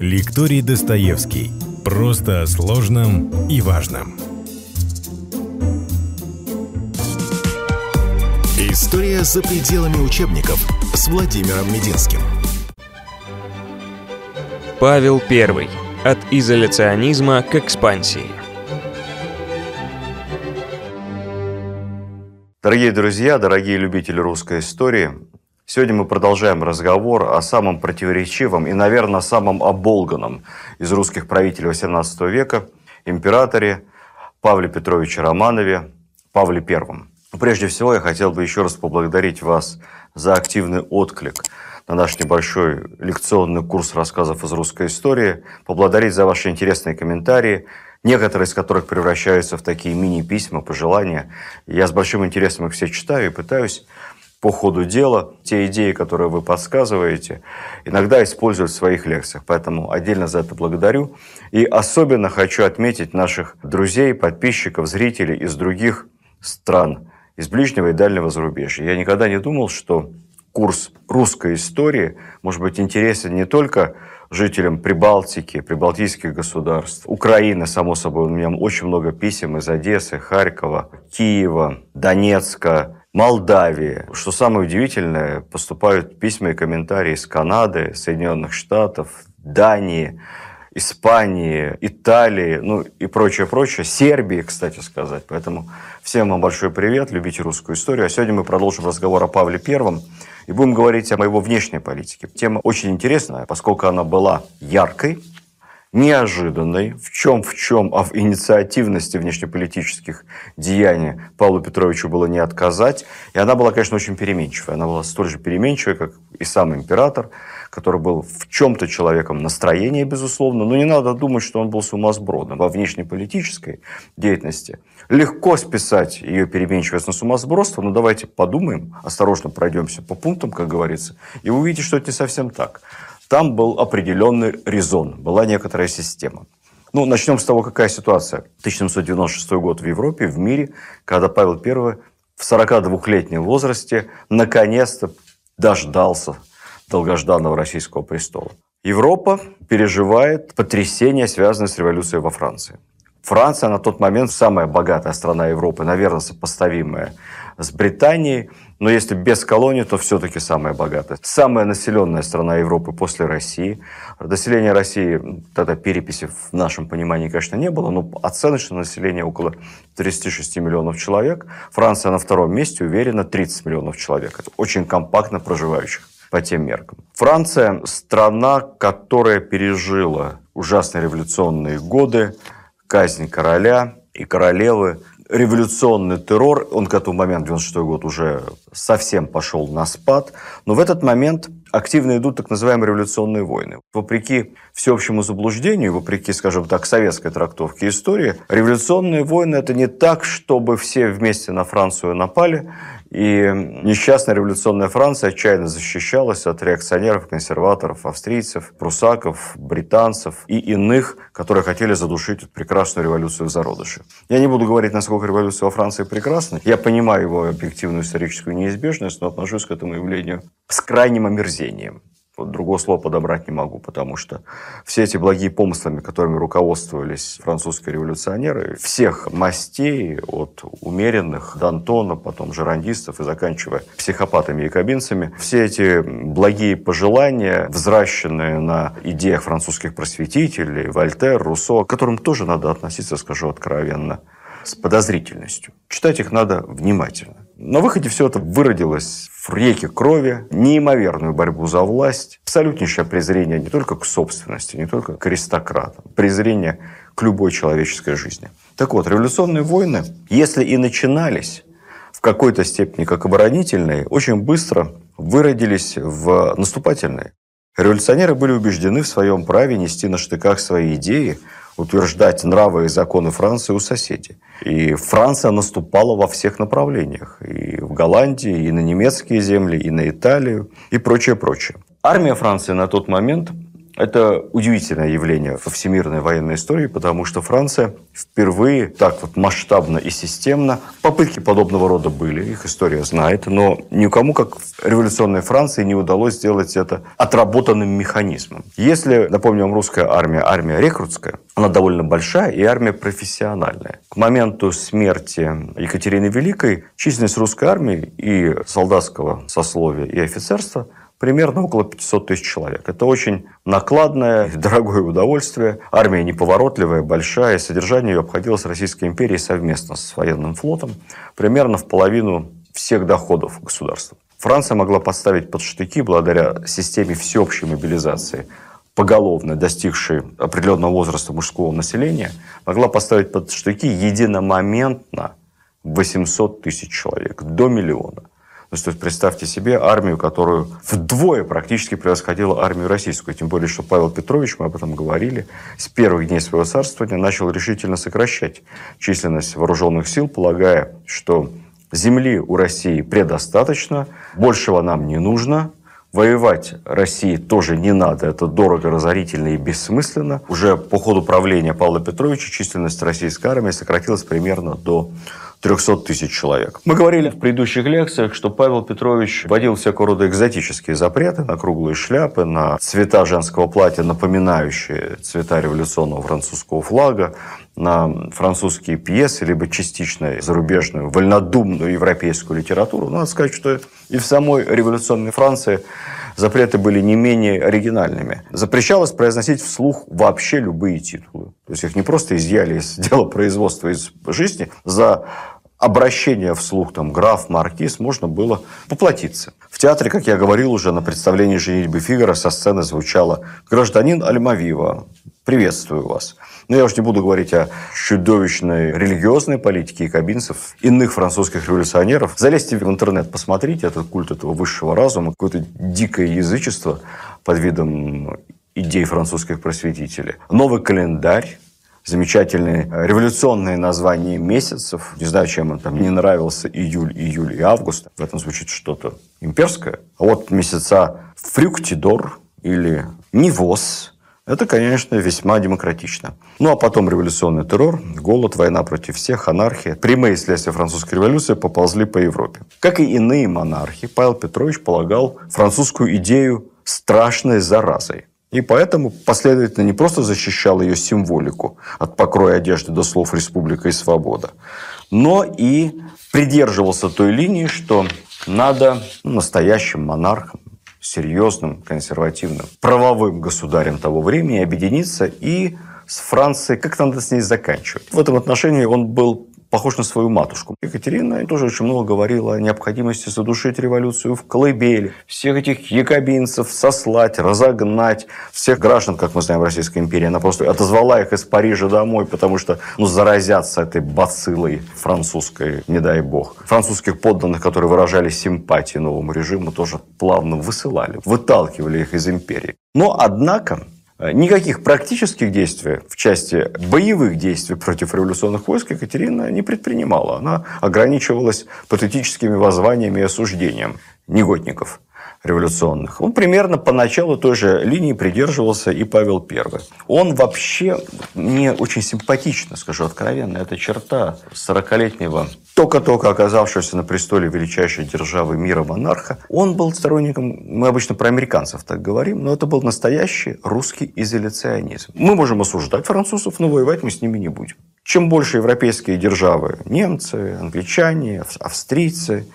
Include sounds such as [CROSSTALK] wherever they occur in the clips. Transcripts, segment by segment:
Лекторий Достоевский. Просто о сложном и важном. История за пределами учебников с Владимиром Мединским. Павел I. От изоляционизма к экспансии. Дорогие друзья, дорогие любители русской истории, сегодня мы продолжаем разговор о самом противоречивом и, наверное, самом оболганном из русских правителей XVIII века императоре Павле Петровиче Романове, Павле I. Прежде всего, я хотел бы еще раз поблагодарить вас за активный отклик на наш небольшой лекционный курс рассказов из русской истории, поблагодарить за ваши интересные комментарии – некоторые из которых превращаются в такие мини-письма, пожелания. Я с большим интересом их все читаю и пытаюсь по ходу дела те идеи, которые вы подсказываете, иногда использовать в своих лекциях. Поэтому отдельно за это благодарю. И особенно хочу отметить наших друзей, подписчиков, зрителей из других стран, из ближнего и дальнего зарубежья. Я никогда не думал, что курс русской истории может быть интересен не только жителям Прибалтики, прибалтийских государств. Украина, само собой, у меня очень много писем из Одессы, Харькова, Киева, Донецка, Молдавии. Что самое удивительное, поступают письма и комментарии из Канады, Соединенных Штатов, Дании, Испании, Италии, ну и прочее, прочее. Сербии, кстати сказать. Поэтому всем вам большой привет, любите русскую историю. А сегодня мы продолжим разговор о Павле Первом и будем говорить о его внешней политике. Тема очень интересная, поскольку она была яркой, неожиданной, в чем в чем, а в инициативности внешнеполитических деяний Павлу Петровичу было не отказать. И она была, конечно, очень переменчивая. Она была столь же переменчивой, как и сам император, который был в чем-то человеком настроения, безусловно, но не надо думать, что он был сумасбродом во внешнеполитической деятельности легко списать ее переменчивость на сумасбродство, но давайте подумаем, осторожно пройдемся по пунктам, как говорится, и увидите, что это не совсем так. Там был определенный резон, была некоторая система. Ну, начнем с того, какая ситуация. 1796 год в Европе, в мире, когда Павел I в 42-летнем возрасте наконец-то дождался долгожданного российского престола. Европа переживает потрясение, связанное с революцией во Франции. Франция на тот момент самая богатая страна Европы, наверное, сопоставимая с Британией, но если без колонии, то все-таки самая богатая. Самая населенная страна Европы после России. Население России, тогда переписи в нашем понимании, конечно, не было, но оценочное население около 36 миллионов человек. Франция на втором месте, уверенно, 30 миллионов человек. Это очень компактно проживающих по тем меркам. Франция – страна, которая пережила ужасные революционные годы, казнь короля и королевы, революционный террор, он к этому моменту, 96 год, уже совсем пошел на спад, но в этот момент активно идут так называемые революционные войны. Вопреки всеобщему заблуждению, вопреки, скажем так, советской трактовке истории, революционные войны – это не так, чтобы все вместе на Францию напали, и несчастная революционная Франция отчаянно защищалась от реакционеров, консерваторов, австрийцев, прусаков, британцев и иных, которые хотели задушить эту прекрасную революцию в зародыше. Я не буду говорить, насколько революция во Франции прекрасна. Я понимаю его объективную историческую неизбежность, но отношусь к этому явлению с крайним омерзением. Другого слова подобрать не могу, потому что все эти благие помыслами, которыми руководствовались французские революционеры, всех мастей, от умеренных Д'Антона, потом жерандистов и заканчивая психопатами и кабинцами, все эти благие пожелания, взращенные на идеях французских просветителей, Вольтер, Руссо, к которым тоже надо относиться, скажу откровенно, с подозрительностью. Читать их надо внимательно. На выходе все это выродилось в реке крови, неимоверную борьбу за власть, абсолютнейшее презрение не только к собственности, не только к аристократам, презрение к любой человеческой жизни. Так вот, революционные войны, если и начинались в какой-то степени как оборонительные, очень быстро выродились в наступательные. Революционеры были убеждены в своем праве нести на штыках свои идеи, утверждать нравы и законы Франции у соседей. И Франция наступала во всех направлениях. И в Голландии, и на немецкие земли, и на Италию, и прочее, прочее. Армия Франции на тот момент Это удивительное явление во всемирной военной истории, потому что Франция впервые так вот масштабно и системно, попытки подобного рода были, их история знает, но никому, как в революционной Франции, не удалось сделать это отработанным механизмом. Если, напомню вам, русская армия, армия рекрутская, она довольно большая и армия профессиональная. К моменту смерти Екатерины Великой численность русской армии и солдатского сословия и офицерства примерно около 500 тысяч человек. Это очень накладное, дорогое удовольствие. Армия неповоротливая, большая. Содержание ее обходилось Российской империей совместно с военным флотом примерно в половину всех доходов государства. Франция могла поставить под штыки благодаря системе всеобщей мобилизации поголовно достигшей определенного возраста мужского населения, могла поставить под штыки единомоментно 800 тысяч человек, до миллиона. Ну, то есть представьте себе армию, которую вдвое практически превосходила армию российскую. Тем более, что Павел Петрович, мы об этом говорили, с первых дней своего царствования начал решительно сокращать численность вооруженных сил, полагая, что земли у России предостаточно, большего нам не нужно, Воевать России тоже не надо, это дорого, разорительно и бессмысленно. Уже по ходу правления Павла Петровича численность российской армии сократилась примерно до 300 тысяч человек. Мы говорили в предыдущих лекциях, что Павел Петрович вводил всякого рода экзотические запреты на круглые шляпы, на цвета женского платья, напоминающие цвета революционного французского флага, на французские пьесы, либо частично зарубежную, вольнодумную европейскую литературу. надо сказать, что и в самой революционной Франции запреты были не менее оригинальными. Запрещалось произносить вслух вообще любые титулы. То есть их не просто изъяли из [LAUGHS] дела производства из жизни, за обращение вслух, там, граф, маркиз, можно было поплатиться. В театре, как я говорил уже, на представлении «Женитьбы Фигара» со сцены звучало «Гражданин Альмавива, приветствую вас». Но я уж не буду говорить о чудовищной религиозной политике якобинцев, иных французских революционеров. Залезьте в интернет, посмотрите этот культ этого высшего разума, какое-то дикое язычество под видом идей французских просветителей. Новый календарь, замечательные революционные названия месяцев. Не знаю, чем он там не нравился июль, июль и август. В этом звучит что-то имперское. А вот месяца Фрюктидор или Нивос – это, конечно, весьма демократично. Ну, а потом революционный террор, голод, война против всех, анархия. Прямые следствия французской революции поползли по Европе. Как и иные монархи, Павел Петрович полагал французскую идею страшной заразой. И поэтому последовательно не просто защищал ее символику от покроя одежды до слов «республика» и «свобода», но и придерживался той линии, что надо ну, настоящим монархам, серьезным, консервативным, правовым государем того времени объединиться и с Францией как-то надо с ней заканчивать. В этом отношении он был похож на свою матушку. Екатерина тоже очень много говорила о необходимости задушить революцию в колыбели, всех этих якобинцев сослать, разогнать, всех граждан, как мы знаем, Российской империи. Она просто отозвала их из Парижа домой, потому что ну, заразятся этой бациллой французской, не дай бог. Французских подданных, которые выражали симпатии новому режиму, тоже плавно высылали, выталкивали их из империи. Но, однако, никаких практических действий в части боевых действий против революционных войск Екатерина не предпринимала. Она ограничивалась патетическими воззваниями и осуждением негодников революционных. Он примерно по началу той же линии придерживался и Павел I. Он вообще мне очень симпатично, скажу откровенно, эта черта 40-летнего только-только оказавшегося на престоле величайшей державы мира монарха, он был сторонником, мы обычно про американцев так говорим, но это был настоящий русский изоляционизм. Мы можем осуждать французов, но воевать мы с ними не будем. Чем больше европейские державы, немцы, англичане, австрийцы,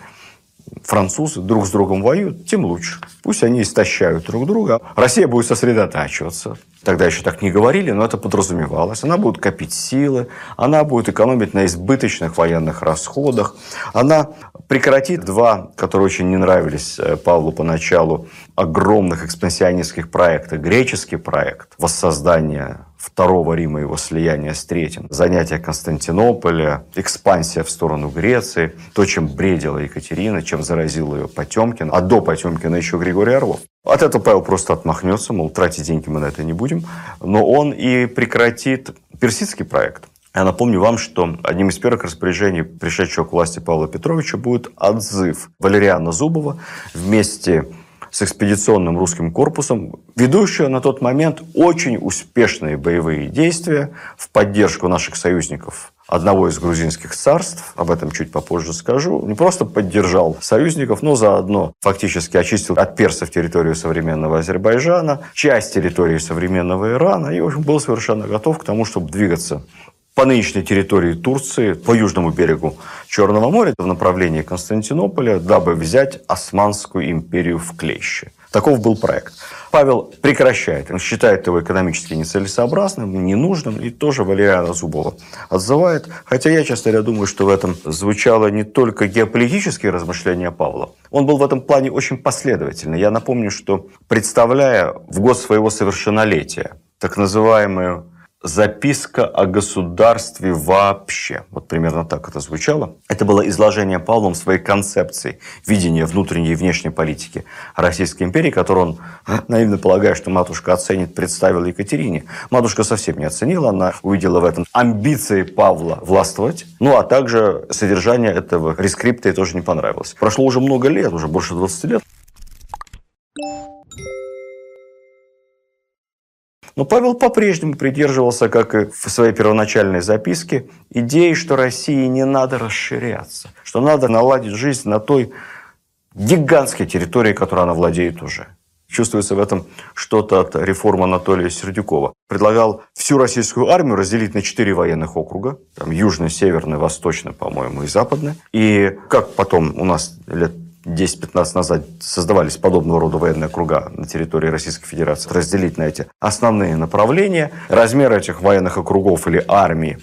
французы друг с другом воюют, тем лучше. Пусть они истощают друг друга. Россия будет сосредотачиваться. Тогда еще так не говорили, но это подразумевалось. Она будет копить силы, она будет экономить на избыточных военных расходах, она прекратит два, которые очень не нравились э, Павлу поначалу, огромных экспансионистских проекта. Греческий проект воссоздания Второго Рима, его слияния с Третьим, занятие Константинополя, экспансия в сторону Греции, то, чем бредила Екатерина, чем заразил ее Потемкин, а до Потемкина еще Григорий Орлов. От этого Павел просто отмахнется, мол, тратить деньги мы на это не будем. Но он и прекратит персидский проект. Я напомню вам, что одним из первых распоряжений пришедшего к власти Павла Петровича будет отзыв Валериана Зубова вместе с экспедиционным русским корпусом, ведущего на тот момент очень успешные боевые действия в поддержку наших союзников одного из грузинских царств, об этом чуть попозже скажу, не просто поддержал союзников, но заодно фактически очистил от персов территорию современного Азербайджана, часть территории современного Ирана, и, в общем, был совершенно готов к тому, чтобы двигаться по нынешней территории Турции, по южному берегу Черного моря, в направлении Константинополя, дабы взять Османскую империю в клещи. Таков был проект. Павел прекращает. Он считает его экономически нецелесообразным, ненужным, и тоже Валериана Зубова отзывает. Хотя я, честно говоря, думаю, что в этом звучало не только геополитические размышления Павла. Он был в этом плане очень последовательный. Я напомню, что представляя в год своего совершеннолетия так называемую записка о государстве вообще. Вот примерно так это звучало. Это было изложение Павлом своей концепции видения внутренней и внешней политики Российской империи, которую он, наивно полагая, что матушка оценит, представил Екатерине. Матушка совсем не оценила, она увидела в этом амбиции Павла властвовать, ну а также содержание этого рескрипта ей тоже не понравилось. Прошло уже много лет, уже больше 20 лет. Но Павел по-прежнему придерживался, как и в своей первоначальной записке, идеи, что России не надо расширяться, что надо наладить жизнь на той гигантской территории, которой она владеет уже. Чувствуется в этом что-то от реформы Анатолия Сердюкова. Предлагал всю российскую армию разделить на четыре военных округа. Там южный, северный, восточный, по-моему, и западный. И как потом у нас лет 10-15 назад создавались подобного рода военные округа на территории Российской Федерации, разделить на эти основные направления, размер этих военных округов или армии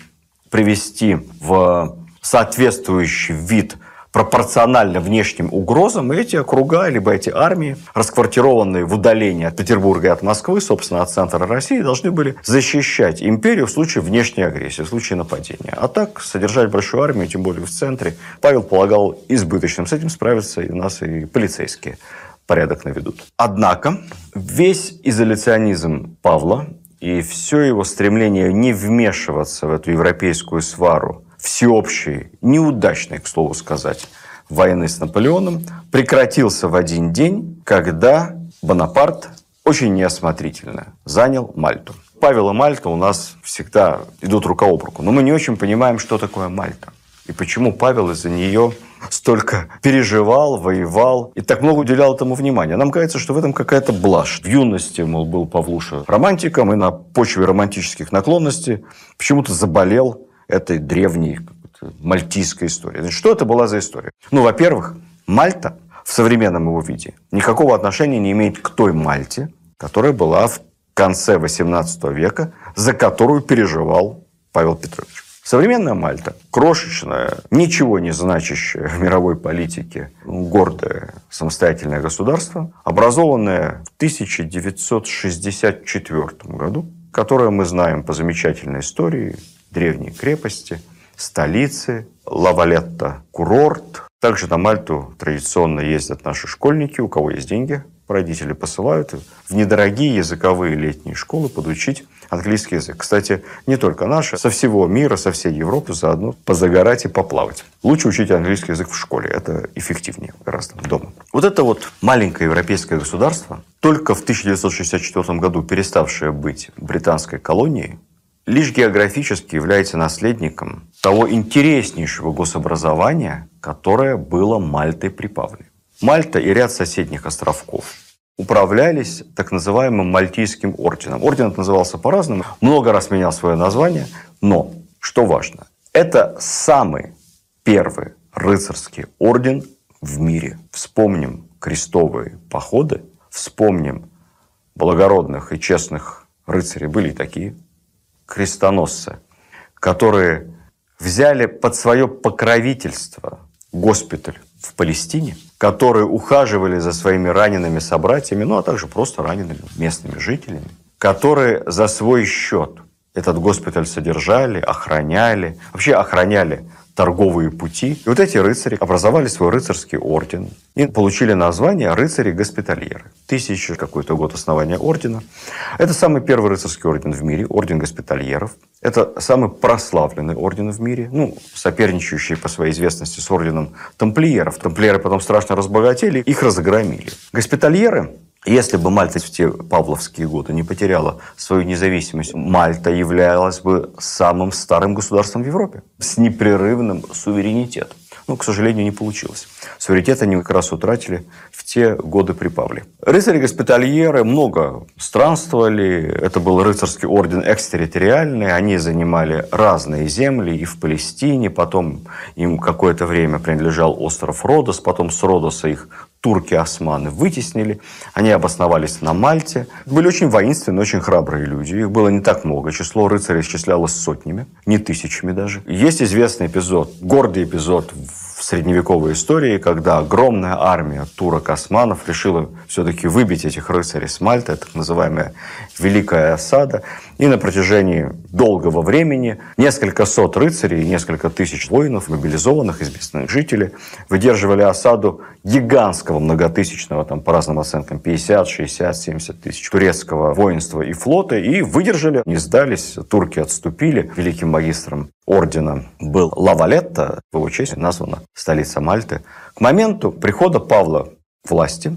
привести в соответствующий вид – пропорционально внешним угрозам, эти округа, либо эти армии, расквартированные в удалении от Петербурга и от Москвы, собственно, от центра России, должны были защищать империю в случае внешней агрессии, в случае нападения. А так, содержать большую армию, тем более в центре, Павел полагал избыточным. С этим справятся и у нас и полицейские порядок наведут. Однако весь изоляционизм Павла и все его стремление не вмешиваться в эту европейскую свару всеобщей, неудачной, к слову сказать, войны с Наполеоном прекратился в один день, когда Бонапарт очень неосмотрительно занял Мальту. Павел и Мальта у нас всегда идут рука об руку, но мы не очень понимаем, что такое Мальта. И почему Павел из-за нее столько переживал, воевал и так много уделял этому внимания. Нам кажется, что в этом какая-то блажь. В юности, мол, был Павлуша романтиком и на почве романтических наклонностей почему-то заболел этой древней мальтийской истории. Что это была за история? Ну, во-первых, Мальта в современном его виде никакого отношения не имеет к той Мальте, которая была в конце XVIII века, за которую переживал Павел Петрович. Современная Мальта, крошечная, ничего не значащее в мировой политике, гордое самостоятельное государство, образованное в 1964 году, которое мы знаем по замечательной истории древние крепости, столицы, Лавалетта – курорт. Также на Мальту традиционно ездят наши школьники, у кого есть деньги. Родители посылают в недорогие языковые летние школы подучить английский язык. Кстати, не только наши, со всего мира, со всей Европы заодно позагорать и поплавать. Лучше учить английский язык в школе. Это эффективнее гораздо дома. Вот это вот маленькое европейское государство, только в 1964 году переставшее быть британской колонией, лишь географически является наследником того интереснейшего гособразования, которое было Мальтой при Павле. Мальта и ряд соседних островков управлялись так называемым Мальтийским орденом. Орден назывался по-разному, много раз менял свое название, но, что важно, это самый первый рыцарский орден в мире. Вспомним крестовые походы, вспомним благородных и честных рыцарей, были и такие – крестоносцы, которые взяли под свое покровительство госпиталь в Палестине, которые ухаживали за своими ранеными собратьями, ну а также просто ранеными местными жителями, которые за свой счет этот госпиталь содержали, охраняли, вообще охраняли торговые пути. И вот эти рыцари образовали свой рыцарский орден и получили название рыцари-госпитальеры. Тысяча какой-то год основания ордена. Это самый первый рыцарский орден в мире, орден госпитальеров. Это самый прославленный орден в мире, ну, соперничающий по своей известности с орденом тамплиеров. Тамплиеры потом страшно разбогатели, их разгромили. Госпитальеры если бы Мальта в те павловские годы не потеряла свою независимость, Мальта являлась бы самым старым государством в Европе с непрерывным суверенитетом. Ну, к сожалению, не получилось. Суверенитет они как раз утратили в те годы при Павле. Рыцари-госпитальеры много странствовали. Это был рыцарский орден экстерриториальный. Они занимали разные земли и в Палестине. Потом им какое-то время принадлежал остров Родос. Потом с Родоса их турки-османы вытеснили. Они обосновались на Мальте. Были очень воинственные, очень храбрые люди. Их было не так много. Число рыцарей исчислялось сотнями, не тысячами даже. Есть известный эпизод, гордый эпизод в средневековой истории, когда огромная армия турок-османов решила все-таки выбить этих рыцарей с Мальты, так называемая Великая осада. И на протяжении долгого времени несколько сот рыцарей несколько тысяч воинов, мобилизованных из местных жителей, выдерживали осаду гигантского многотысячного, там по разным оценкам, 50, 60, 70 тысяч турецкого воинства и флота, и выдержали, не сдались, турки отступили. Великим магистром ордена был Лавалетта, в его честь названа столица Мальты. К моменту прихода Павла власти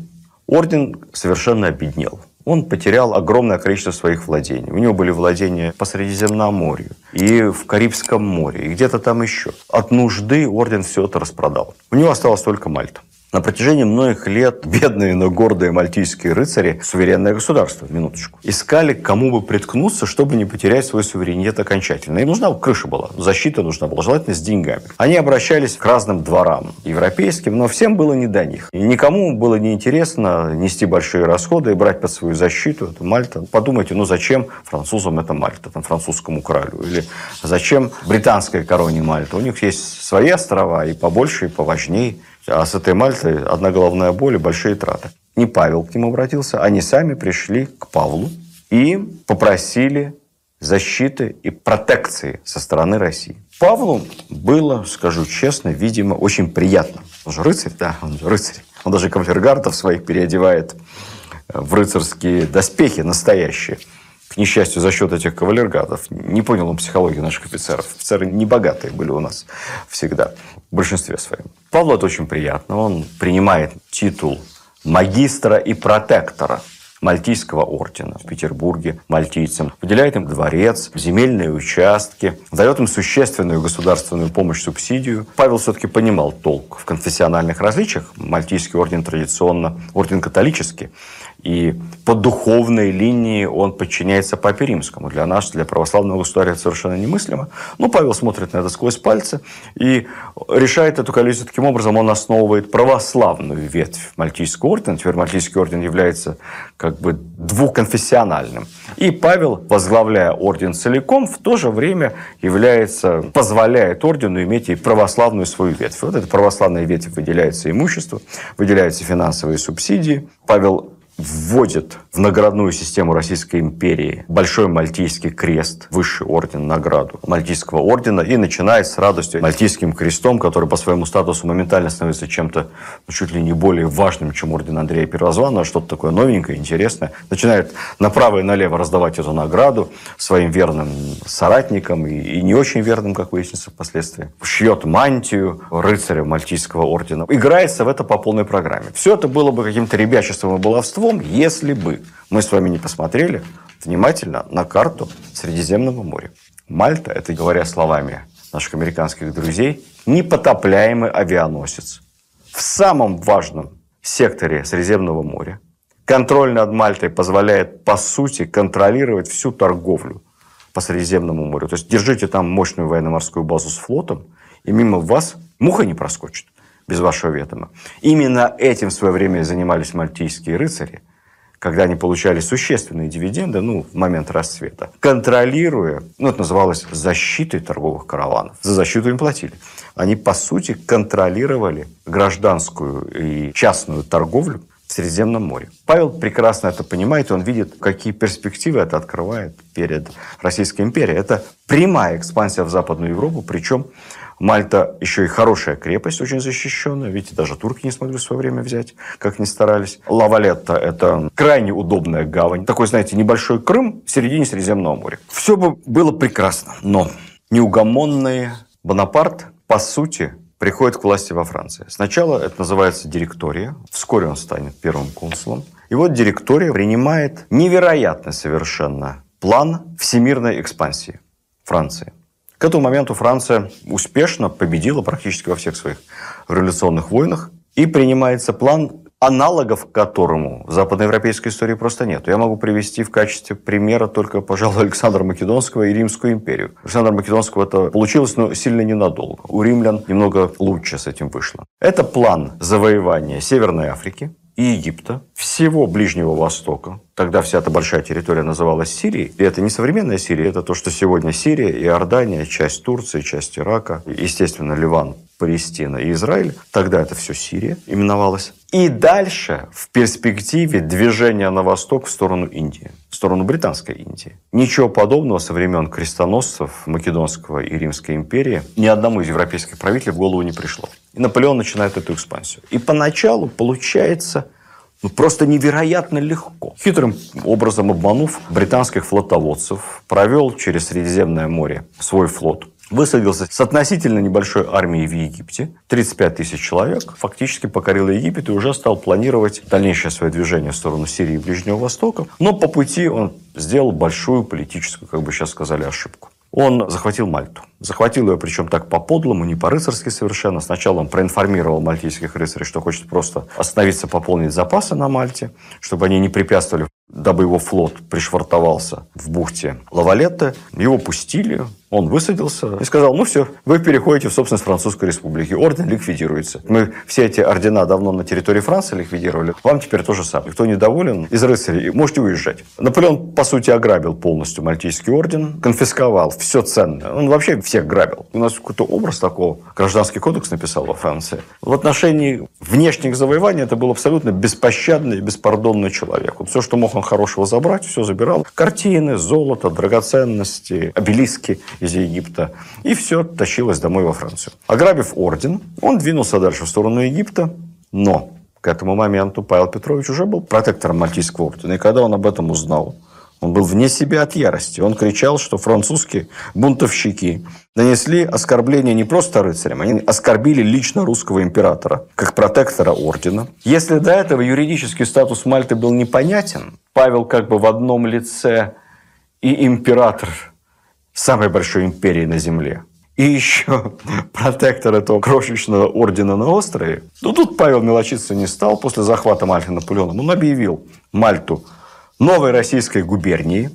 орден совершенно обеднел он потерял огромное количество своих владений. У него были владения по Средиземноморью и в Карибском море, и где-то там еще. От нужды орден все это распродал. У него осталась только Мальта. На протяжении многих лет бедные, но гордые мальтийские рыцари, суверенное государство, минуточку, искали, кому бы приткнуться, чтобы не потерять свой суверенитет окончательно. Им нужна крыша была, защита нужна была, желательно с деньгами. Они обращались к разным дворам европейским, но всем было не до них. И никому было не интересно нести большие расходы и брать под свою защиту эту Мальта. Подумайте, ну зачем французам это Мальта, там, французскому королю? Или зачем британской короне Мальта? У них есть свои острова и побольше, и поважнее. А с этой Мальтой одна головная боль и большие траты. Не Павел к ним обратился, они сами пришли к Павлу и попросили защиты и протекции со стороны России. Павлу было, скажу честно, видимо, очень приятно. Он же рыцарь, да, он же рыцарь. Он даже кавалергардов своих переодевает в рыцарские доспехи настоящие. К несчастью, за счет этих кавалергардов. Не понял он психологии наших офицеров. Офицеры не богатые были у нас всегда, в большинстве своем. Павлу это очень приятно. Он принимает титул магистра и протектора Мальтийского ордена в Петербурге мальтийцам, выделяет им дворец, земельные участки, дает им существенную государственную помощь, субсидию. Павел все-таки понимал толк в конфессиональных различиях. Мальтийский орден традиционно орден католический. И по духовной линии он подчиняется Папе Римскому. Для нас, для православного государя это совершенно немыслимо. Но Павел смотрит на это сквозь пальцы и решает эту коллизию таким образом. Он основывает православную ветвь Мальтийского ордена. Теперь Мальтийский орден является как бы двухконфессиональным. И Павел, возглавляя орден целиком, в то же время является, позволяет ордену иметь и православную свою ветвь. Вот эта православная ветвь выделяется имущество, выделяются финансовые субсидии. Павел вводит в наградную систему Российской империи Большой Мальтийский крест, высший орден, награду Мальтийского ордена, и начинает с радостью Мальтийским крестом, который по своему статусу моментально становится чем-то ну, чуть ли не более важным, чем орден Андрея Первозванного, что-то такое новенькое, интересное. Начинает направо и налево раздавать эту награду своим верным соратникам и, и не очень верным, как выяснится впоследствии. Шьет мантию рыцаря Мальтийского ордена. Играется в это по полной программе. Все это было бы каким-то ребячеством и баловством, если бы мы с вами не посмотрели внимательно на карту Средиземного моря. Мальта, это говоря словами наших американских друзей, непотопляемый авианосец. В самом важном секторе Средиземного моря контроль над Мальтой позволяет, по сути, контролировать всю торговлю по Средиземному морю. То есть держите там мощную военно-морскую базу с флотом, и мимо вас муха не проскочит без вашего ведома. Именно этим в свое время занимались мальтийские рыцари – когда они получали существенные дивиденды, ну, в момент расцвета, контролируя, ну, это называлось защитой торговых караванов. За защиту им платили. Они, по сути, контролировали гражданскую и частную торговлю в Средиземном море. Павел прекрасно это понимает, он видит, какие перспективы это открывает перед Российской империей. Это прямая экспансия в Западную Европу, причем Мальта еще и хорошая крепость, очень защищенная. Видите, даже турки не смогли в свое время взять, как ни старались. Лавалетта – это крайне удобная гавань. Такой, знаете, небольшой Крым в середине Средиземного моря. Все бы было прекрасно, но неугомонный Бонапарт, по сути, приходит к власти во Франции. Сначала это называется директория. Вскоре он станет первым консулом. И вот директория принимает невероятный совершенно план всемирной экспансии Франции. К этому моменту Франция успешно победила практически во всех своих революционных войнах. И принимается план, аналогов которому в западноевропейской истории просто нет. Я могу привести в качестве примера только, пожалуй, Александра Македонского и Римскую империю. Александра Македонского это получилось, но сильно ненадолго. У римлян немного лучше с этим вышло. Это план завоевания Северной Африки, и Египта, всего Ближнего Востока. Тогда вся эта большая территория называлась Сирией. И это не современная Сирия, это то, что сегодня Сирия, Иордания, часть Турции, часть Ирака, естественно, Ливан, Палестина и Израиль. Тогда это все Сирия именовалась. И дальше в перспективе движение на восток в сторону Индии, в сторону Британской Индии. Ничего подобного со времен крестоносцев Македонского и Римской империи ни одному из европейских правителей в голову не пришло. И Наполеон начинает эту экспансию. И поначалу получается ну, просто невероятно легко. Хитрым образом обманув британских флотоводцев, провел через Средиземное море свой флот. Высадился с относительно небольшой армией в Египте. 35 тысяч человек. Фактически покорил Египет и уже стал планировать дальнейшее свое движение в сторону Сирии и Ближнего Востока. Но по пути он сделал большую политическую, как бы сейчас сказали, ошибку. Он захватил Мальту. Захватил ее, причем так по-подлому, не по-рыцарски совершенно. Сначала он проинформировал мальтийских рыцарей, что хочет просто остановиться, пополнить запасы на Мальте, чтобы они не препятствовали, дабы его флот пришвартовался в бухте Лавалетте. Его пустили, он высадился и сказал, ну все, вы переходите в собственность Французской Республики. Орден ликвидируется. Мы все эти ордена давно на территории Франции ликвидировали. Вам теперь то же самое. Кто недоволен из рыцарей, можете уезжать. Наполеон, по сути, ограбил полностью Мальтийский орден, конфисковал все ценное. Он вообще все всех грабил. У нас какой-то образ такого гражданский кодекс написал во Франции. В отношении внешних завоеваний это был абсолютно беспощадный беспардонный человек. Вот все, что мог он хорошего забрать, все забирал. Картины, золото, драгоценности, обелиски из Египта. И все тащилось домой во Францию. Ограбив орден, он двинулся дальше в сторону Египта. Но к этому моменту Павел Петрович уже был протектором Мальтийского ордена. И когда он об этом узнал, он был вне себя от ярости. Он кричал, что французские бунтовщики нанесли оскорбление не просто рыцарям, они оскорбили лично русского императора, как протектора ордена. Если до этого юридический статус Мальты был непонятен, Павел как бы в одном лице и император самой большой империи на земле, и еще [LAUGHS] протектор этого крошечного ордена на острове. Ну, тут Павел мелочиться не стал. После захвата Мальты Наполеоном он объявил Мальту новой российской губернии,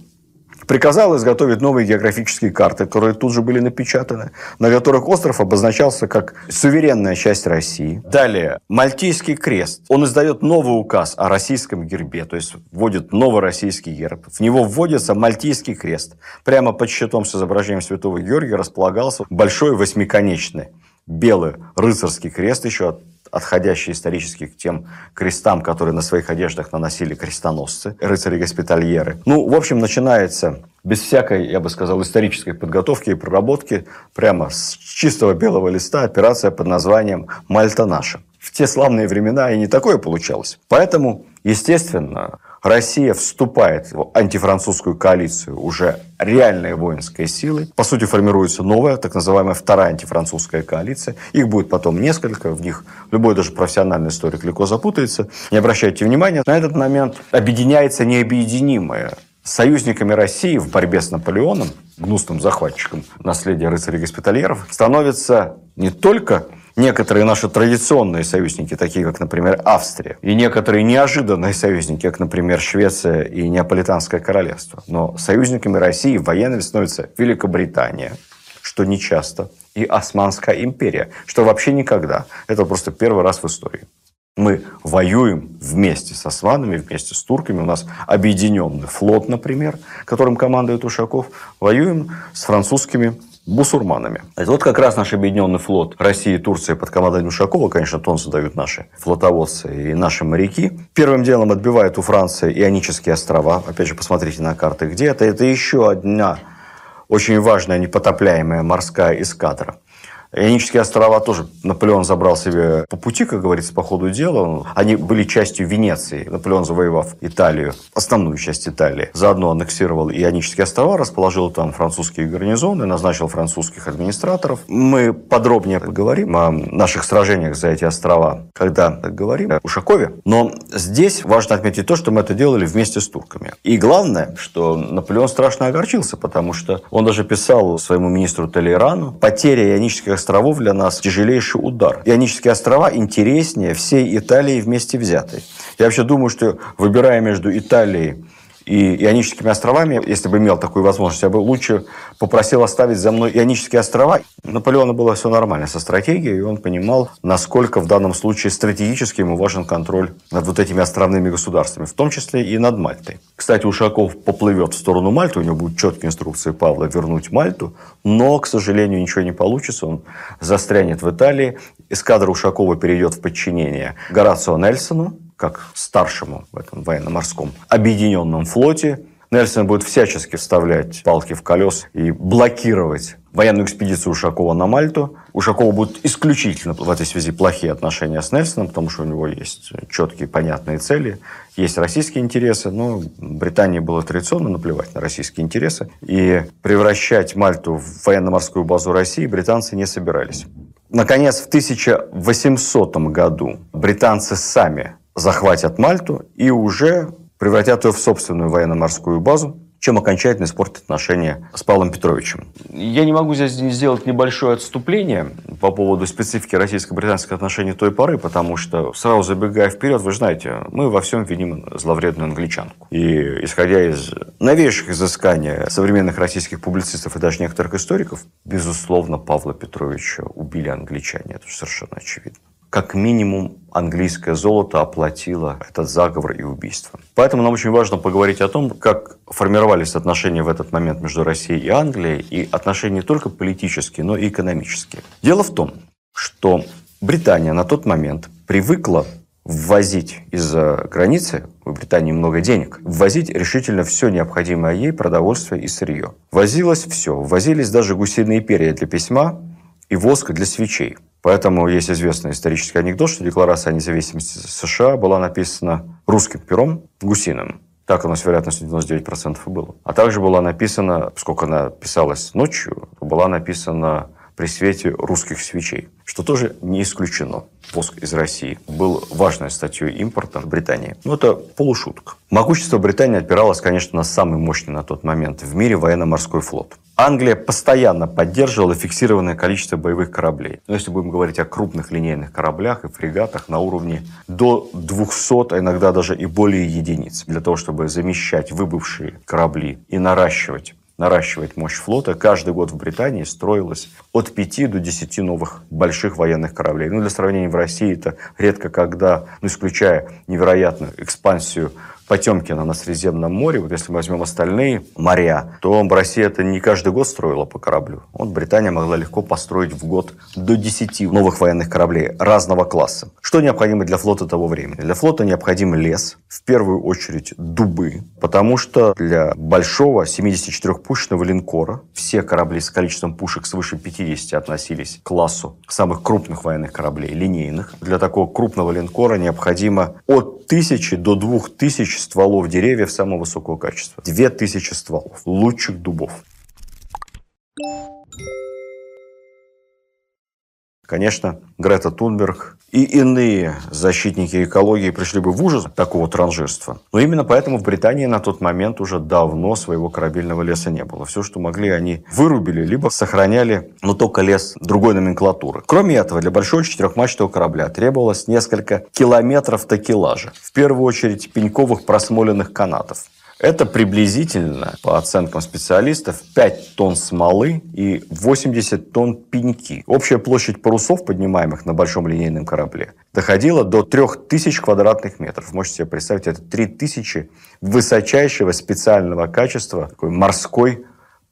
приказал изготовить новые географические карты, которые тут же были напечатаны, на которых остров обозначался как суверенная часть России. Далее, Мальтийский крест. Он издает новый указ о российском гербе, то есть вводит новый российский герб. В него вводится Мальтийский крест. Прямо под щитом с изображением святого Георгия располагался большой восьмиконечный белый рыцарский крест еще отходящий исторически к тем крестам, которые на своих одеждах наносили крестоносцы, рыцари-госпитальеры. Ну, в общем, начинается без всякой, я бы сказал, исторической подготовки и проработки, прямо с чистого белого листа операция под названием «Мальта наша». В те славные времена и не такое получалось. Поэтому, естественно, Россия вступает в антифранцузскую коалицию уже реальной воинской силы. По сути, формируется новая, так называемая вторая антифранцузская коалиция. Их будет потом несколько, в них любой даже профессиональный историк легко запутается. Не обращайте внимания, на этот момент объединяется необъединимое. Союзниками России в борьбе с Наполеоном, гнусным захватчиком наследия рыцарей-госпитальеров, становится не только некоторые наши традиционные союзники, такие как, например, Австрия, и некоторые неожиданные союзники, как, например, Швеция и Неаполитанское королевство. Но союзниками России военными становится Великобритания, что нечасто, и Османская империя, что вообще никогда. Это просто первый раз в истории. Мы воюем вместе с османами, вместе с турками. У нас объединенный флот, например, которым командует Ушаков. Воюем с французскими бусурманами. Вот как раз наш объединенный флот России и Турции под командой Ушакова, конечно, тон задают наши флотоводцы и наши моряки. Первым делом отбивают у Франции Ионические острова. Опять же, посмотрите на карты, где это. Это еще одна очень важная непотопляемая морская эскадра. Ионические острова тоже Наполеон забрал себе по пути, как говорится, по ходу дела. Они были частью Венеции. Наполеон, завоевав Италию, основную часть Италии, заодно аннексировал Ионические острова, расположил там французские гарнизоны, назначил французских администраторов. Мы подробнее поговорим о наших сражениях за эти острова, когда говорим о Ушакове. Но здесь важно отметить то, что мы это делали вместе с турками. И главное, что Наполеон страшно огорчился, потому что он даже писал своему министру Толейрану, потеря Ионических островов для нас тяжелейший удар. Ионические острова интереснее всей Италии вместе взятой. Я вообще думаю, что выбирая между Италией и Ионическими островами, если бы имел такую возможность, я бы лучше попросил оставить за мной Ионические острова. Наполеона было все нормально со стратегией, и он понимал, насколько в данном случае стратегически ему важен контроль над вот этими островными государствами, в том числе и над Мальтой. Кстати, Ушаков поплывет в сторону Мальты, у него будут четкие инструкции Павла вернуть Мальту, но, к сожалению, ничего не получится, он застрянет в Италии, эскадра Ушакова перейдет в подчинение Горацио Нельсону, как старшему в этом военно-морском объединенном флоте. Нельсон будет всячески вставлять палки в колес и блокировать военную экспедицию Ушакова на Мальту. Ушакова будут исключительно в этой связи плохие отношения с Нельсоном, потому что у него есть четкие, понятные цели, есть российские интересы, но Британии было традиционно наплевать на российские интересы. И превращать Мальту в военно-морскую базу России британцы не собирались. Наконец, в 1800 году британцы сами захватят Мальту и уже превратят ее в собственную военно-морскую базу, чем окончательно испортит отношения с Павлом Петровичем. Я не могу здесь сделать небольшое отступление по поводу специфики российско-британских отношений той поры, потому что, сразу забегая вперед, вы знаете, мы во всем виним зловредную англичанку. И исходя из новейших изысканий современных российских публицистов и даже некоторых историков, безусловно, Павла Петровича убили англичане. Это совершенно очевидно как минимум английское золото оплатило этот заговор и убийство. Поэтому нам очень важно поговорить о том, как формировались отношения в этот момент между Россией и Англией, и отношения не только политические, но и экономические. Дело в том, что Британия на тот момент привыкла ввозить из-за границы, в Британии много денег, ввозить решительно все необходимое ей продовольствие и сырье. Возилось все. Ввозились даже гусиные перья для письма и воск для свечей. Поэтому есть известный исторический анекдот, что Декларация о независимости США была написана русским пером, гусиным. Так оно с вероятностью 99% и было. А также была написана, поскольку она писалась ночью, была написана при свете русских свечей, что тоже не исключено. Воск из России был важной статьей импорта в Британии. Но это полушутка. Могущество Британии опиралось, конечно, на самый мощный на тот момент в мире военно-морской флот. Англия постоянно поддерживала фиксированное количество боевых кораблей. Но если будем говорить о крупных линейных кораблях и фрегатах на уровне до 200, а иногда даже и более единиц, для того, чтобы замещать выбывшие корабли и наращивать наращивать мощь флота. Каждый год в Британии строилось от 5 до 10 новых больших военных кораблей. Ну, для сравнения, в России это редко когда, ну, исключая невероятную экспансию Потемкина на Средиземном море, вот если мы возьмем остальные моря, то Россия это не каждый год строила по кораблю. Вот Британия могла легко построить в год до 10 новых военных кораблей разного класса. Что необходимо для флота того времени? Для флота необходим лес, в первую очередь дубы, потому что для большого 74-пушечного линкора все корабли с количеством пушек свыше 50 относились к классу самых крупных военных кораблей, линейных. Для такого крупного линкора необходимо от 1000 до 2000 тысяч стволов деревьев самого высокого качества. Две тысячи стволов лучших дубов. Конечно, Грета Тунберг и иные защитники экологии пришли бы в ужас такого транжирства. Но именно поэтому в Британии на тот момент уже давно своего корабельного леса не было. Все, что могли, они вырубили, либо сохраняли, но только лес другой номенклатуры. Кроме этого, для большого четырехмачтового корабля требовалось несколько километров такелажа. В первую очередь пеньковых просмоленных канатов. Это приблизительно, по оценкам специалистов, 5 тонн смолы и 80 тонн пеньки. Общая площадь парусов, поднимаемых на большом линейном корабле, доходила до 3000 квадратных метров. Можете себе представить, это 3000 высочайшего специального качества такой морской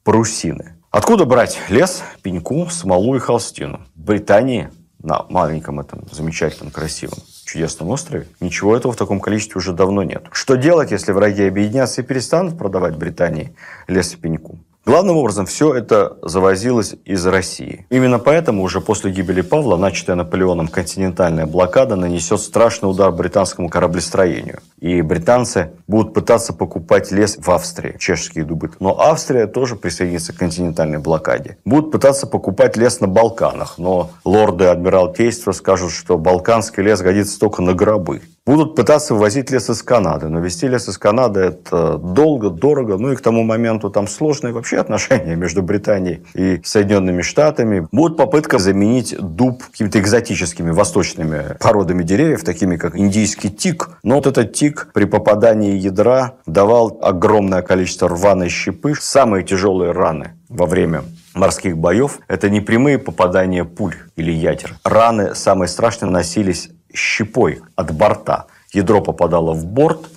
парусины. Откуда брать лес, пеньку, смолу и холстину? В Британии на маленьком этом замечательном, красивом чудесном острове. Ничего этого в таком количестве уже давно нет. Что делать, если враги объединятся и перестанут продавать Британии лес и пеньку? Главным образом, все это завозилось из России. Именно поэтому уже после гибели Павла, начатая Наполеоном континентальная блокада, нанесет страшный удар британскому кораблестроению. И британцы будут пытаться покупать лес в Австрии, чешские дубы. Но Австрия тоже присоединится к континентальной блокаде. Будут пытаться покупать лес на Балканах, но лорды Адмиралтейства скажут, что балканский лес годится только на гробы. Будут пытаться вывозить лес из Канады, но везти лес из Канады это долго, дорого, ну и к тому моменту там сложные вообще отношения между Британией и Соединенными Штатами. Будет попытка заменить дуб какими-то экзотическими восточными породами деревьев, такими как индийский тик. Но вот этот тик при попадании ядра давал огромное количество рваной щепы, самые тяжелые раны во время морских боев – это не прямые попадания пуль или ядер. Раны самые страшные наносились щепой от борта. Ядро попадало в борт,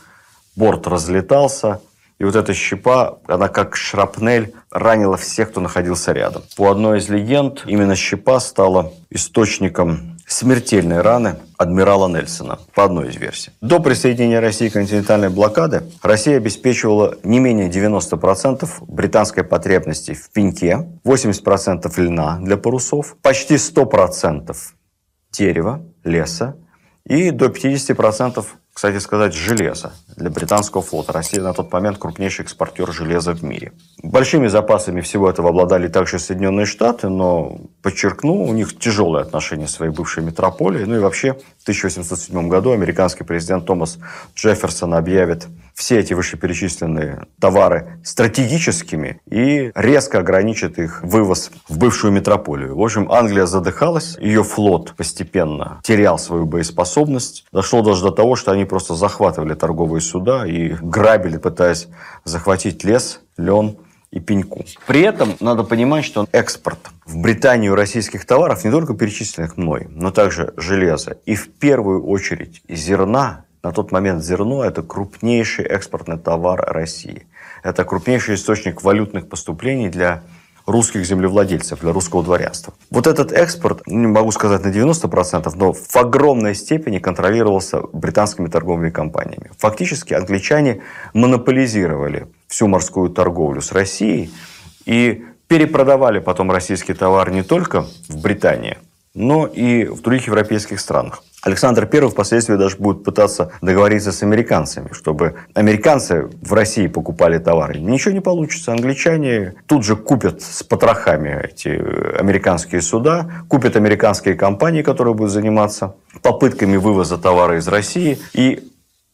борт разлетался, и вот эта щепа, она как шрапнель ранила всех, кто находился рядом. По одной из легенд, именно щепа стала источником смертельной раны адмирала Нельсона, по одной из версий. До присоединения России к континентальной блокаде Россия обеспечивала не менее 90% британской потребности в пеньке, 80% льна для парусов, почти 100% дерева, леса и до 50% кстати сказать, железа для британского флота. Россия на тот момент крупнейший экспортер железа в мире. Большими запасами всего этого обладали также Соединенные Штаты, но, подчеркну, у них тяжелые отношения с своей бывшей метрополией. Ну и вообще, в 1807 году американский президент Томас Джефферсон объявит все эти вышеперечисленные товары стратегическими и резко ограничит их вывоз в бывшую метрополию. В общем, Англия задыхалась, ее флот постепенно терял свою боеспособность. Дошло даже до того, что они просто захватывали торговые суда и грабили, пытаясь захватить лес, лен и пеньку. При этом надо понимать, что экспорт в Британию российских товаров, не только перечисленных мной, но также железа и в первую очередь зерна на тот момент зерно – это крупнейший экспортный товар России. Это крупнейший источник валютных поступлений для русских землевладельцев, для русского дворянства. Вот этот экспорт, не могу сказать на 90%, но в огромной степени контролировался британскими торговыми компаниями. Фактически англичане монополизировали всю морскую торговлю с Россией и перепродавали потом российский товар не только в Британии, но и в других европейских странах. Александр I впоследствии даже будет пытаться договориться с американцами, чтобы американцы в России покупали товары. Ничего не получится. Англичане тут же купят с потрохами эти американские суда, купят американские компании, которые будут заниматься попытками вывоза товара из России и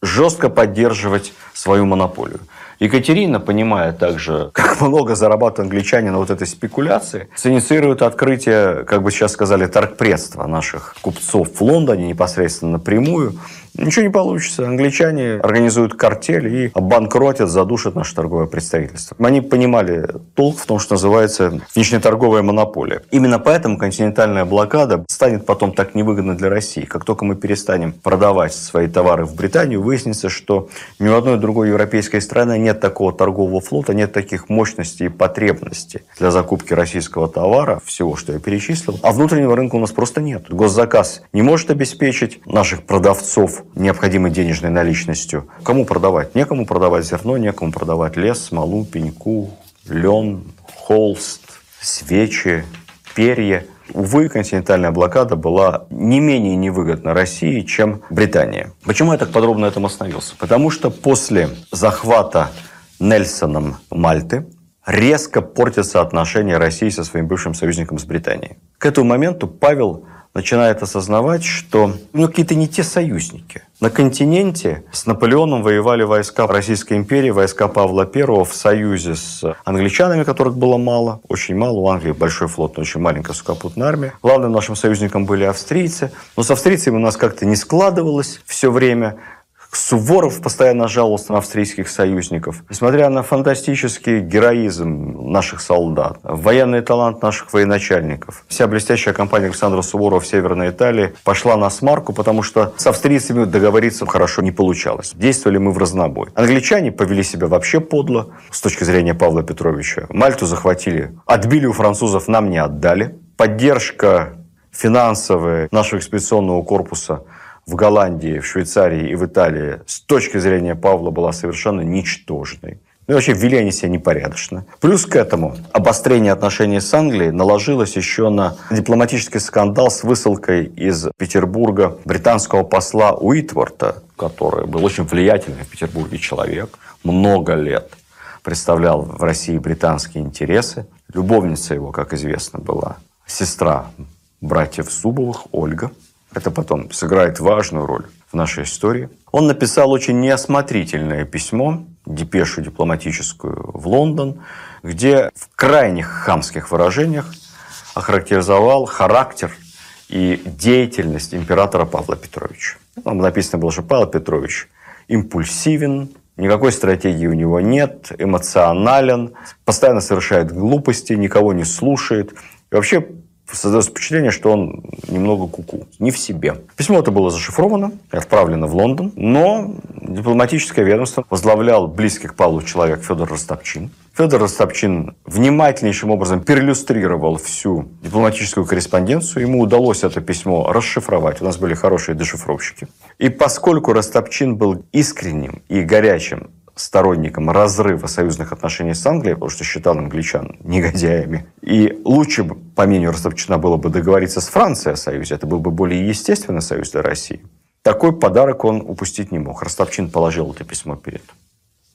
жестко поддерживать свою монополию. Екатерина, понимая также, [LAUGHS] как много зарабатывают англичане на вот этой спекуляции, синициирует открытие, как бы сейчас сказали, торгпредства наших купцов в Лондоне непосредственно напрямую. Ничего не получится. Англичане организуют картель и обанкротят, задушат наше торговое представительство. Они понимали толк в том, что называется внешнеторговая монополия. Именно поэтому континентальная блокада станет потом так невыгодна для России. Как только мы перестанем продавать свои товары в Британию, выяснится, что ни у одной другой европейской страны нет такого торгового флота, нет таких мощностей и потребностей для закупки российского товара, всего, что я перечислил. А внутреннего рынка у нас просто нет. Госзаказ не может обеспечить наших продавцов необходимой денежной наличностью. Кому продавать? Некому продавать зерно, некому продавать лес, смолу, пеньку, лен, холст, свечи, перья. Увы, континентальная блокада была не менее невыгодна России, чем Британия. Почему я так подробно на этом остановился? Потому что после захвата Нельсоном Мальты резко портятся отношения России со своим бывшим союзником с Британией. К этому моменту Павел начинает осознавать, что у него какие-то не те союзники. На континенте с Наполеоном воевали войска Российской империи, войска Павла I в союзе с англичанами, которых было мало, очень мало. У Англии большой флот, но очень маленькая сухопутная армия. Главным нашим союзником были австрийцы. Но с австрийцами у нас как-то не складывалось все время. Суворов постоянно жаловался на австрийских союзников. Несмотря на фантастический героизм наших солдат, военный талант наших военачальников, вся блестящая кампания Александра Суворова в Северной Италии пошла на смарку, потому что с австрийцами договориться хорошо не получалось. Действовали мы в разнобой. Англичане повели себя вообще подло с точки зрения Павла Петровича. Мальту захватили, отбили у французов, нам не отдали. Поддержка финансовая нашего экспедиционного корпуса – в Голландии, в Швейцарии и в Италии с точки зрения Павла была совершенно ничтожной. Ну и вообще вели они себя непорядочно. Плюс к этому обострение отношений с Англией наложилось еще на дипломатический скандал с высылкой из Петербурга британского посла Уитворта, который был очень влиятельный в Петербурге человек, много лет представлял в России британские интересы. Любовница его, как известно, была сестра братьев Зубовых, Ольга. Это потом сыграет важную роль в нашей истории. Он написал очень неосмотрительное письмо, депешу дипломатическую в Лондон, где в крайних хамских выражениях охарактеризовал характер и деятельность императора Павла Петровича. Там написано было, что Павел Петрович импульсивен, никакой стратегии у него нет, эмоционален, постоянно совершает глупости, никого не слушает. И вообще создается впечатление, что он немного куку, -ку, не в себе. Письмо это было зашифровано и отправлено в Лондон, но дипломатическое ведомство возглавлял близкий к Павлу человек Федор Ростопчин. Федор Ростопчин внимательнейшим образом перелюстрировал всю дипломатическую корреспонденцию. Ему удалось это письмо расшифровать. У нас были хорошие дешифровщики. И поскольку Ростопчин был искренним и горячим сторонником разрыва союзных отношений с Англией, потому что считал англичан негодяями. И лучше, по мнению Ростовчина, было бы договориться с Францией о союзе. Это был бы более естественный союз для России. Такой подарок он упустить не мог. Ростовчин положил это письмо перед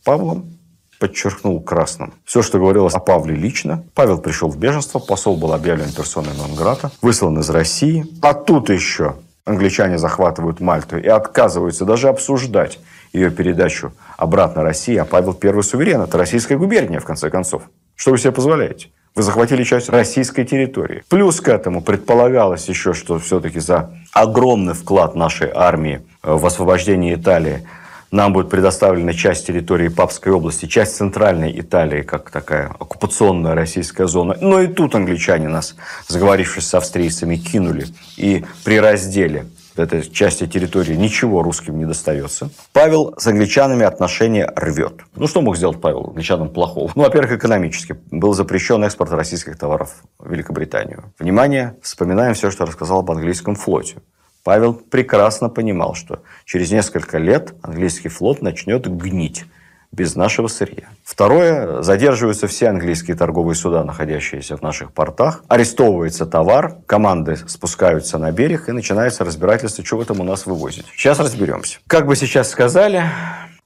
Павлом, подчеркнул красным все, что говорилось о Павле лично. Павел пришел в беженство, посол был объявлен персоной Нонграта, выслан из России. А тут еще англичане захватывают Мальту и отказываются даже обсуждать ее передачу обратно России, а Павел первый суверен. Это российская губерния, в конце концов. Что вы себе позволяете? Вы захватили часть российской территории. Плюс к этому предполагалось еще, что все-таки за огромный вклад нашей армии в освобождение Италии нам будет предоставлена часть территории Папской области, часть центральной Италии, как такая оккупационная российская зона. Но и тут англичане нас, заговорившись с австрийцами, кинули. И при разделе этой части территории ничего русским не достается. Павел с англичанами отношения рвет. Ну, что мог сделать Павел англичанам плохого? Ну, во-первых, экономически. Был запрещен экспорт российских товаров в Великобританию. Внимание, вспоминаем все, что рассказал об английском флоте. Павел прекрасно понимал, что через несколько лет английский флот начнет гнить без нашего сырья. Второе, задерживаются все английские торговые суда, находящиеся в наших портах, арестовывается товар, команды спускаются на берег и начинается разбирательство, что вы там у нас вывозите. Сейчас разберемся. Как бы сейчас сказали,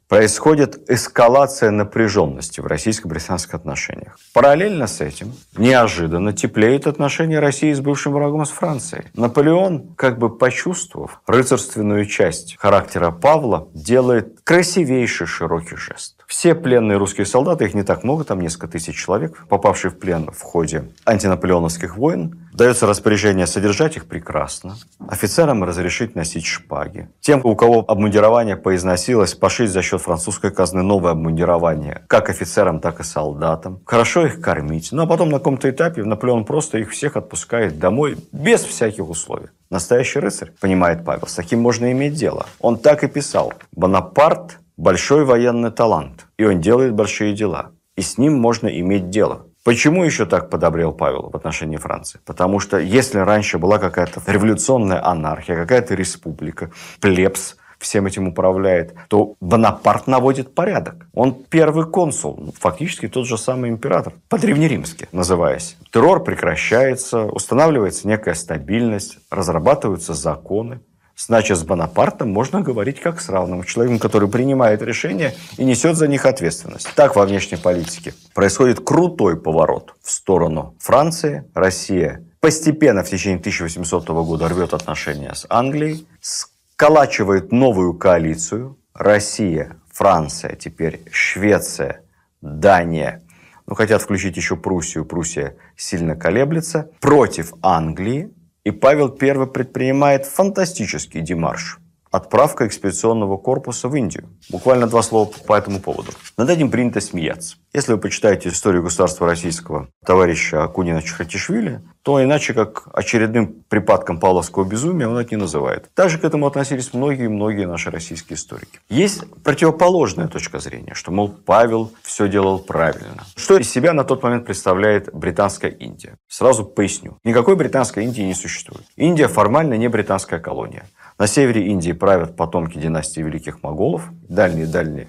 происходит эскалация напряженности в российско-британских отношениях. Параллельно с этим неожиданно теплеют отношения России с бывшим врагом с Францией. Наполеон, как бы почувствовав рыцарственную часть характера Павла, делает красивейший широкий жест. Все пленные русские солдаты, их не так много, там несколько тысяч человек, попавшие в плен в ходе антинаполеоновских войн, дается распоряжение содержать их прекрасно, офицерам разрешить носить шпаги. Тем, у кого обмундирование поизносилось, пошить за счет французской казны новое обмундирование, как офицерам, так и солдатам. Хорошо их кормить. Ну а потом на каком-то этапе Наполеон просто их всех отпускает домой без всяких условий. Настоящий рыцарь, понимает Павел, с таким можно иметь дело. Он так и писал. Бонапарт большой военный талант, и он делает большие дела. И с ним можно иметь дело. Почему еще так подобрел Павел в отношении Франции? Потому что если раньше была какая-то революционная анархия, какая-то республика, плебс всем этим управляет, то Бонапарт наводит порядок. Он первый консул, ну, фактически тот же самый император, по-древнеримски называясь. Террор прекращается, устанавливается некая стабильность, разрабатываются законы. Значит, с Бонапартом можно говорить как с равным человеком, который принимает решения и несет за них ответственность. Так во внешней политике происходит крутой поворот в сторону Франции. Россия постепенно в течение 1800 года рвет отношения с Англией, сколачивает новую коалицию. Россия, Франция, теперь Швеция, Дания, ну, хотят включить еще Пруссию. Пруссия сильно колеблется. Против Англии и Павел I предпринимает фантастический демарш. Отправка экспедиционного корпуса в Индию. Буквально два слова по этому поводу. Над этим принято смеяться. Если вы почитаете историю государства российского товарища Акунина Чхатишвили, то иначе как очередным припадком павловского безумия он это не называет. Также к этому относились многие-многие наши российские историки. Есть противоположная точка зрения, что, мол, Павел все делал правильно. Что из себя на тот момент представляет британская Индия? Сразу поясню. Никакой британской Индии не существует. Индия формально не британская колония. На севере Индии правят потомки династии великих моголов, дальние-дальние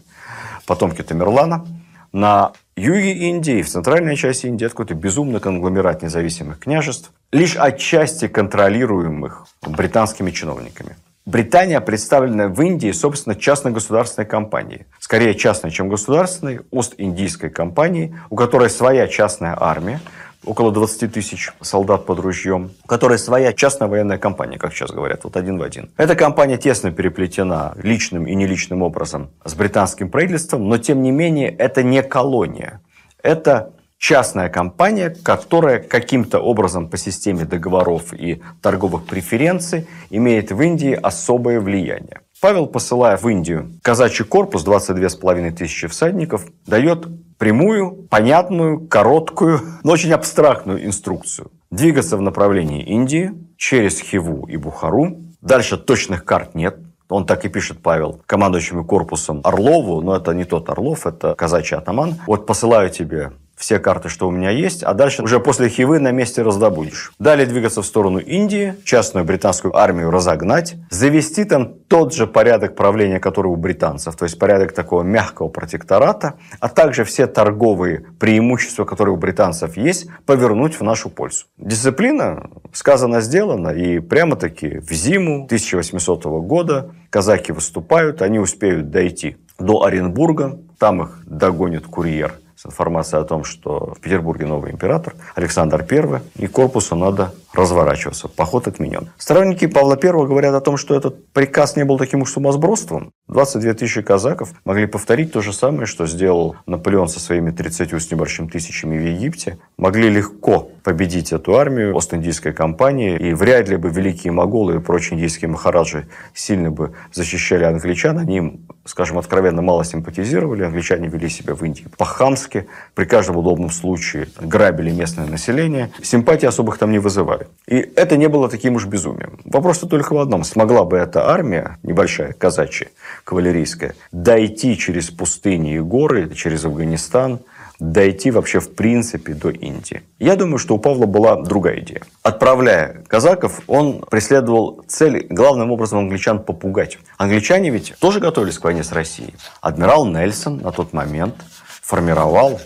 потомки Тамерлана – на юге Индии, в центральной части Индии, какой-то безумный конгломерат независимых княжеств, лишь отчасти контролируемых британскими чиновниками. Британия представлена в Индии, собственно, частно-государственной компанией. Скорее частной, чем государственной, Ост-Индийской компанией, у которой своя частная армия, около 20 тысяч солдат под ружьем, у которой своя частная военная компания, как сейчас говорят, вот один в один. Эта компания тесно переплетена личным и неличным образом с британским правительством, но тем не менее это не колония. Это частная компания, которая каким-то образом по системе договоров и торговых преференций имеет в Индии особое влияние. Павел, посылая в Индию казачий корпус, 22,5 тысячи всадников, дает прямую, понятную, короткую, но очень абстрактную инструкцию. Двигаться в направлении Индии через Хиву и Бухару. Дальше точных карт нет. Он так и пишет, Павел, командующему корпусом Орлову, но это не тот Орлов, это казачий атаман. Вот посылаю тебе все карты, что у меня есть, а дальше уже после Хивы на месте раздобудешь. Далее двигаться в сторону Индии, частную британскую армию разогнать, завести там тот же порядок правления, который у британцев, то есть порядок такого мягкого протектората, а также все торговые преимущества, которые у британцев есть, повернуть в нашу пользу. Дисциплина сказано, сделано, и прямо-таки в зиму 1800 года казаки выступают, они успеют дойти до Оренбурга, там их догонит курьер – с информацией о том, что в Петербурге новый император Александр I, и корпусу надо разворачиваться. Поход отменен. Сторонники Павла I говорят о том, что этот приказ не был таким уж сумасбродством. 22 тысячи казаков могли повторить то же самое, что сделал Наполеон со своими 30 с небольшим тысячами в Египте. Могли легко победить эту армию Ост-Индийской компании, и вряд ли бы великие моголы и прочие индийские махараджи сильно бы защищали англичан. Они им, скажем, откровенно мало симпатизировали. Англичане вели себя в Индии по-хамски, при каждом удобном случае грабили местное население. Симпатии особых там не вызывали. И это не было таким уж безумием. Вопрос только в одном. Смогла бы эта армия, небольшая, казачья, кавалерийская, дойти через пустыни и горы, через Афганистан, дойти вообще в принципе до Индии. Я думаю, что у Павла была другая идея. Отправляя казаков, он преследовал цель главным образом англичан попугать. Англичане ведь тоже готовились к войне с Россией. Адмирал Нельсон на тот момент формировал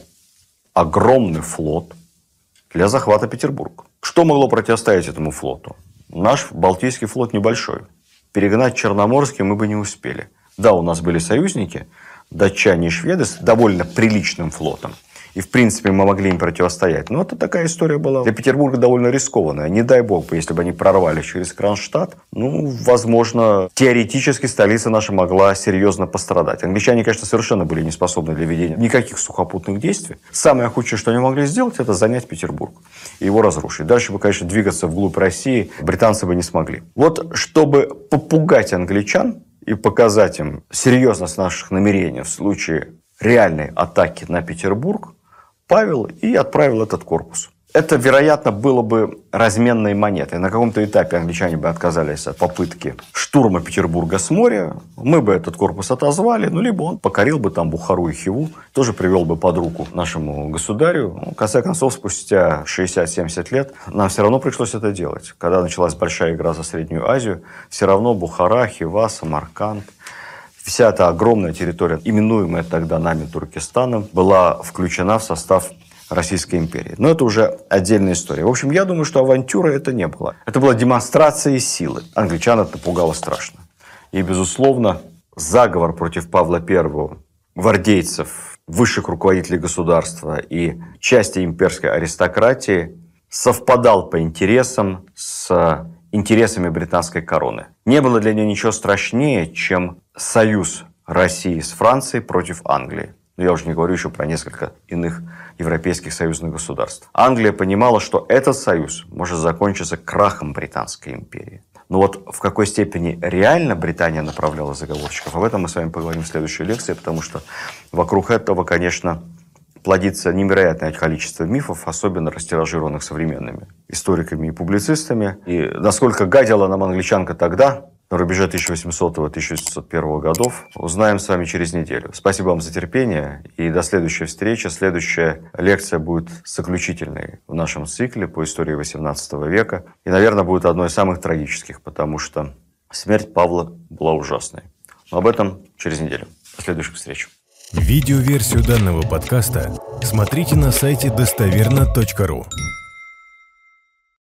огромный флот для захвата Петербурга. Что могло противостоять этому флоту? Наш Балтийский флот небольшой. Перегнать Черноморский мы бы не успели. Да, у нас были союзники, датчане и шведы с довольно приличным флотом. И, в принципе, мы могли им противостоять. Но это такая история была для Петербурга довольно рискованная. Не дай бог, если бы они прорвали через Кронштадт, ну, возможно, теоретически столица наша могла серьезно пострадать. Англичане, конечно, совершенно были не способны для ведения никаких сухопутных действий. Самое худшее, что они могли сделать, это занять Петербург и его разрушить. Дальше бы, конечно, двигаться вглубь России британцы бы не смогли. Вот, чтобы попугать англичан, и показать им серьезность наших намерений в случае реальной атаки на Петербург, Павел и отправил этот корпус. Это, вероятно, было бы разменной монетой. На каком-то этапе англичане бы отказались от попытки штурма Петербурга с моря. Мы бы этот корпус отозвали, ну, либо он покорил бы там Бухару и Хиву, тоже привел бы под руку нашему государю. Ну, в конце концов, спустя 60-70 лет нам все равно пришлось это делать. Когда началась большая игра за Среднюю Азию, все равно Бухара, Хива, Самарканд – вся эта огромная территория, именуемая тогда нами Туркестаном, была включена в состав Российской империи. Но это уже отдельная история. В общем, я думаю, что авантюра это не было. Это была демонстрация силы. Англичан это пугало страшно. И, безусловно, заговор против Павла I, гвардейцев, высших руководителей государства и части имперской аристократии совпадал по интересам с интересами британской короны. Не было для нее ничего страшнее, чем союз России с Францией против Англии. Но я уже не говорю еще про несколько иных европейских союзных государств. Англия понимала, что этот союз может закончиться крахом Британской империи. Но вот в какой степени реально Британия направляла заговорщиков, об этом мы с вами поговорим в следующей лекции, потому что вокруг этого, конечно, плодится невероятное количество мифов, особенно растиражированных современными историками и публицистами. И насколько гадила нам англичанка тогда, на рубеже 1800-1801 годов, узнаем с вами через неделю. Спасибо вам за терпение и до следующей встречи. Следующая лекция будет заключительной в нашем цикле по истории XVIII века. И, наверное, будет одной из самых трагических, потому что смерть Павла была ужасной. Но об этом через неделю. До следующих встреч. Видеоверсию данного подкаста смотрите на сайте достоверно.ру.